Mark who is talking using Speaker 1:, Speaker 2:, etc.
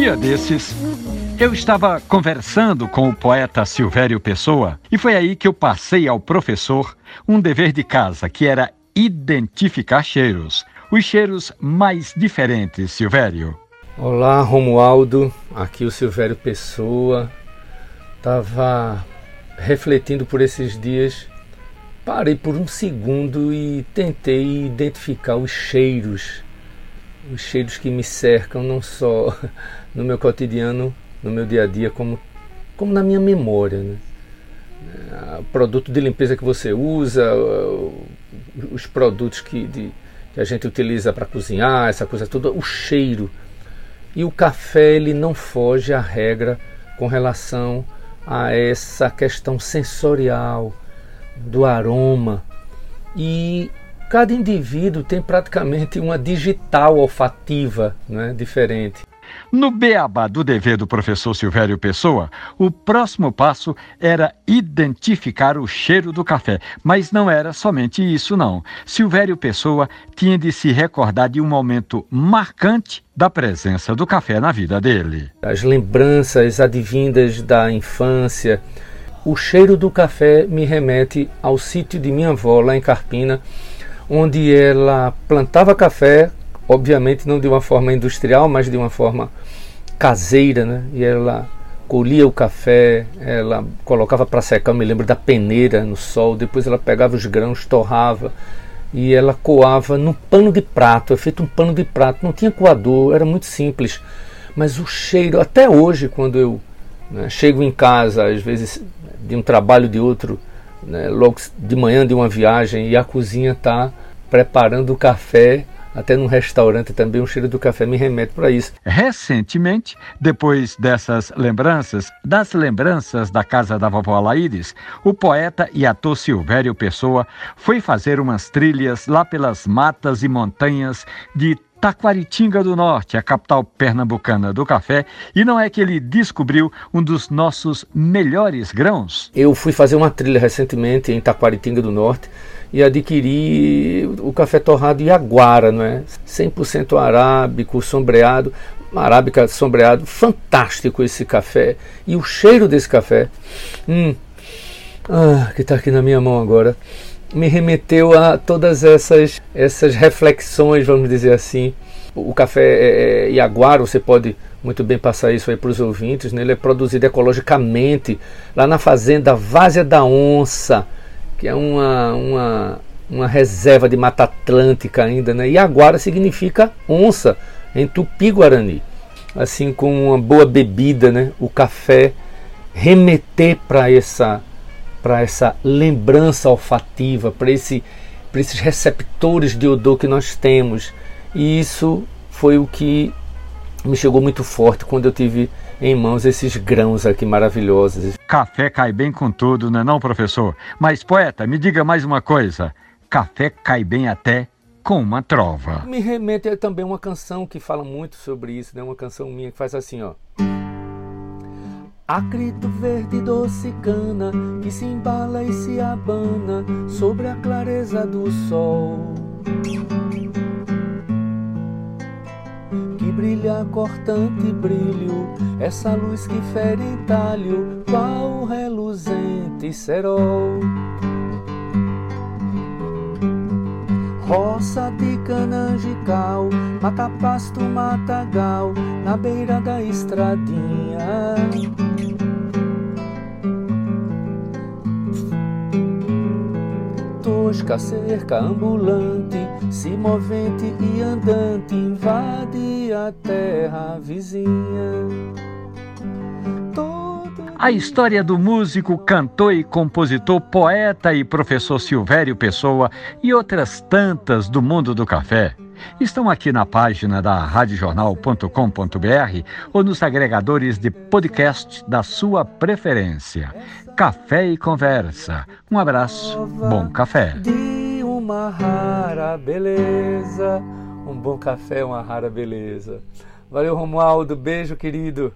Speaker 1: dia desses, eu estava conversando com o poeta Silvério Pessoa e foi aí que eu passei ao professor um dever de casa que era identificar cheiros, os cheiros mais diferentes, Silvério.
Speaker 2: Olá, Romualdo, aqui o Silvério Pessoa. Tava refletindo por esses dias, parei por um segundo e tentei identificar os cheiros, os cheiros que me cercam não só no meu cotidiano, no meu dia a dia, como, como na minha memória. Né? O produto de limpeza que você usa, os produtos que, de, que a gente utiliza para cozinhar, essa coisa toda, o cheiro. E o café ele não foge à regra com relação a essa questão sensorial do aroma. E cada indivíduo tem praticamente uma digital olfativa né, diferente.
Speaker 1: No beabá do dever do professor Silvério Pessoa, o próximo passo era identificar o cheiro do café. Mas não era somente isso, não. Silvério Pessoa tinha de se recordar de um momento marcante da presença do café na vida dele.
Speaker 2: As lembranças advindas da infância. O cheiro do café me remete ao sítio de minha avó, lá em Carpina, onde ela plantava café obviamente não de uma forma industrial, mas de uma forma caseira, né? E ela colhia o café, ela colocava para secar, eu me lembro da peneira no sol, depois ela pegava os grãos, torrava e ela coava num pano de prato, é feito um pano de prato, não tinha coador, era muito simples, mas o cheiro, até hoje, quando eu né, chego em casa, às vezes de um trabalho de outro, né, logo de manhã de uma viagem, e a cozinha está preparando o café, até num restaurante também, o cheiro do café me remete para isso.
Speaker 1: Recentemente, depois dessas lembranças, das lembranças da casa da vovó Laíris, o poeta e ator Silvério Pessoa foi fazer umas trilhas lá pelas matas e montanhas de Taquaritinga do Norte, a capital pernambucana do café, e não é que ele descobriu um dos nossos melhores grãos?
Speaker 2: Eu fui fazer uma trilha recentemente em Taquaritinga do Norte e adquiri o café torrado Iaguara, não é? 100% arábico, sombreado, arábica sombreado, fantástico esse café. E o cheiro desse café, hum, ah, que está aqui na minha mão agora, me remeteu a todas essas, essas reflexões, vamos dizer assim. O café é, é, Iaguara, você pode muito bem passar isso aí para os ouvintes, né? ele é produzido ecologicamente lá na fazenda Várzea da Onça, que é uma, uma, uma reserva de Mata Atlântica ainda, né? E Aguara significa onça em Tupi-Guarani. Assim como uma boa bebida, né? O café remeter para essa para essa lembrança olfativa, para esse esses receptores de odor que nós temos. E isso foi o que me chegou muito forte quando eu tive em mãos esses grãos aqui maravilhosos.
Speaker 1: Café cai bem com tudo, não é não, professor? Mas, poeta, me diga mais uma coisa. Café cai bem até com uma trova.
Speaker 2: Me remete a também uma canção que fala muito sobre isso, né? Uma canção minha que faz assim, ó. Acrito verde doce cana que se embala e se abana sobre a clareza do sol brilha cortante brilho, essa luz que fere em talho, qual reluzente cerol. Roça de canangical, mata pasto, matagal, na beira da estradinha. Tosca cerca ambulante, se movente e andante, invade a terra vizinha.
Speaker 1: A história do músico, cantor e compositor, poeta e professor Silvério Pessoa e outras tantas do mundo do café estão aqui na página da radiojornal.com.br ou nos agregadores de podcast da sua preferência. Café e Conversa. Um abraço, bom café.
Speaker 2: De uma rara beleza. Um bom café, uma rara beleza. Valeu, Romualdo. Beijo, querido.